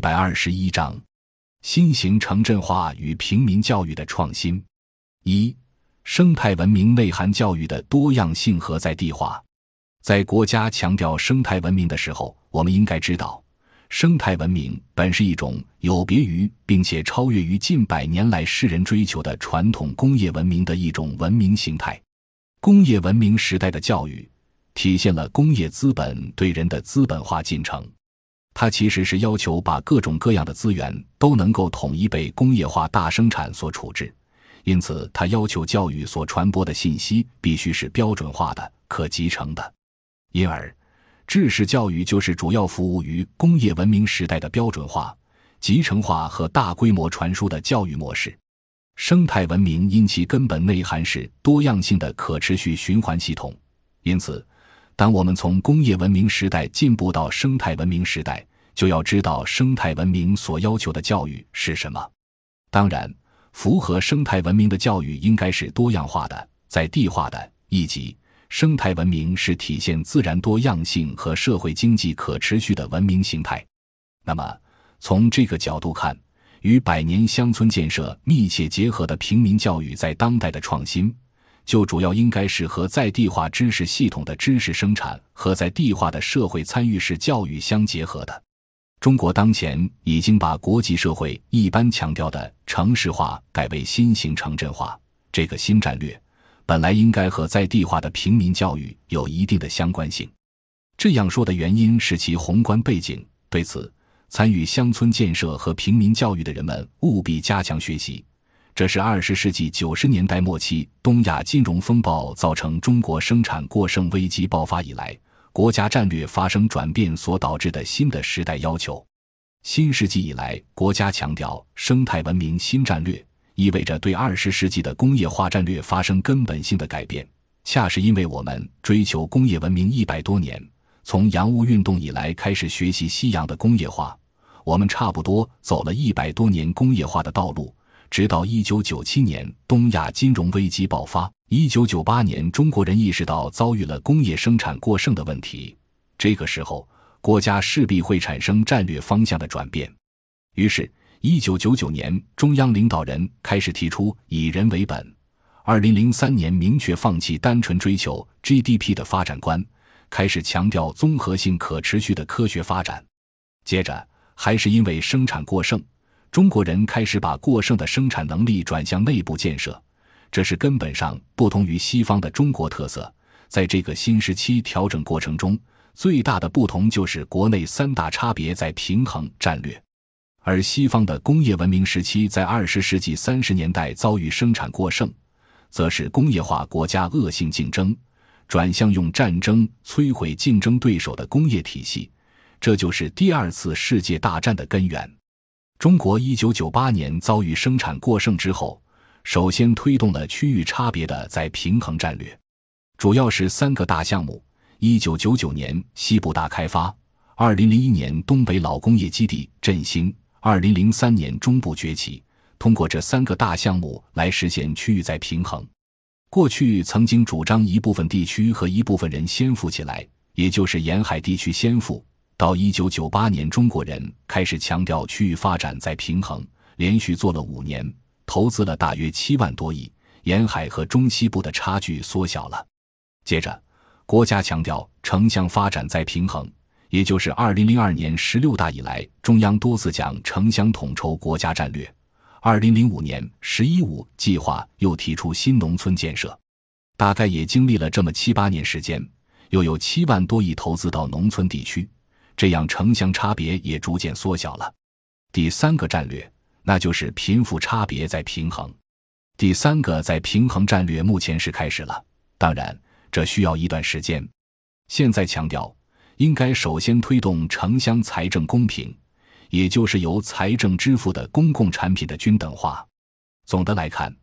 一百二十一章：新型城镇化与平民教育的创新。一、生态文明内涵教育的多样性和在地化。在国家强调生态文明的时候，我们应该知道，生态文明本是一种有别于并且超越于近百年来世人追求的传统工业文明的一种文明形态。工业文明时代的教育，体现了工业资本对人的资本化进程。它其实是要求把各种各样的资源都能够统一被工业化大生产所处置，因此它要求教育所传播的信息必须是标准化的、可集成的。因而，知识教育就是主要服务于工业文明时代的标准化、集成化和大规模传输的教育模式。生态文明因其根本内涵是多样性的可持续循环系统，因此。当我们从工业文明时代进步到生态文明时代，就要知道生态文明所要求的教育是什么。当然，符合生态文明的教育应该是多样化的、在地化的。以及，生态文明是体现自然多样性和社会经济可持续的文明形态。那么，从这个角度看，与百年乡村建设密切结合的平民教育在当代的创新。就主要应该是和在地化知识系统的知识生产和在地化的社会参与式教育相结合的。中国当前已经把国际社会一般强调的城市化改为新型城镇化，这个新战略本来应该和在地化的平民教育有一定的相关性。这样说的原因是其宏观背景。对此，参与乡村建设和平民教育的人们务必加强学习。这是二十世纪九十年代末期东亚金融风暴造成中国生产过剩危机爆发以来，国家战略发生转变所导致的新的时代要求。新世纪以来，国家强调生态文明新战略，意味着对二十世纪的工业化战略发生根本性的改变。恰是因为我们追求工业文明一百多年，从洋务运动以来开始学习西洋的工业化，我们差不多走了一百多年工业化的道路。直到一九九七年东亚金融危机爆发，一九九八年中国人意识到遭遇了工业生产过剩的问题，这个时候国家势必会产生战略方向的转变。于是，一九九九年中央领导人开始提出以人为本，二零零三年明确放弃单纯追求 GDP 的发展观，开始强调综合性可持续的科学发展。接着，还是因为生产过剩。中国人开始把过剩的生产能力转向内部建设，这是根本上不同于西方的中国特色。在这个新时期调整过程中，最大的不同就是国内三大差别在平衡战略，而西方的工业文明时期在二十世纪三十年代遭遇生产过剩，则是工业化国家恶性竞争，转向用战争摧毁竞争对手的工业体系，这就是第二次世界大战的根源。中国一九九八年遭遇生产过剩之后，首先推动了区域差别的再平衡战略，主要是三个大项目：一九九九年西部大开发，二零零一年东北老工业基地振兴，二零零三年中部崛起。通过这三个大项目来实现区域再平衡。过去曾经主张一部分地区和一部分人先富起来，也就是沿海地区先富。到一九九八年，中国人开始强调区域发展再平衡，连续做了五年，投资了大约七万多亿，沿海和中西部的差距缩小了。接着，国家强调城乡发展再平衡，也就是二零零二年十六大以来，中央多次讲城乡统筹国家战略。二零零五年“十一五”计划又提出新农村建设，大概也经历了这么七八年时间，又有七万多亿投资到农村地区。这样城乡差别也逐渐缩小了。第三个战略，那就是贫富差别在平衡。第三个在平衡战略目前是开始了，当然这需要一段时间。现在强调，应该首先推动城乡财政公平，也就是由财政支付的公共产品的均等化。总的来看，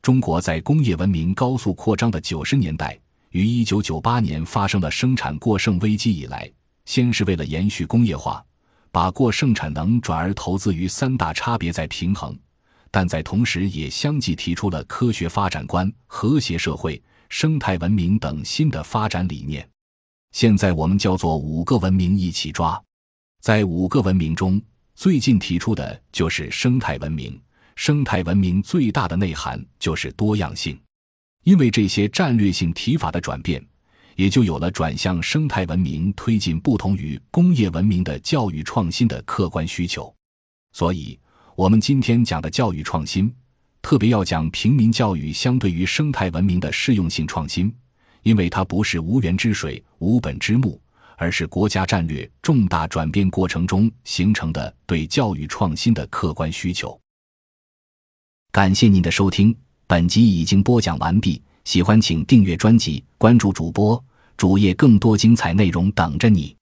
中国在工业文明高速扩张的九十年代，于一九九八年发生了生产过剩危机以来。先是为了延续工业化，把过剩产能转而投资于三大差别再平衡，但在同时也相继提出了科学发展观、和谐社会、生态文明等新的发展理念。现在我们叫做五个文明一起抓。在五个文明中，最近提出的就是生态文明。生态文明最大的内涵就是多样性，因为这些战略性提法的转变，也就有了转向生态文明、推进不同于工业文明的教育创新的客观需求。所以，我们今天讲的教育创新，特别要讲平民教育相对于生态文明的适用性创新，因为它不是无源之水、无本之木，而是国家战略重大转变过程中形成的对教育创新的客观需求。感谢您的收听，本集已经播讲完毕。喜欢请订阅专辑，关注主播主页，更多精彩内容等着你。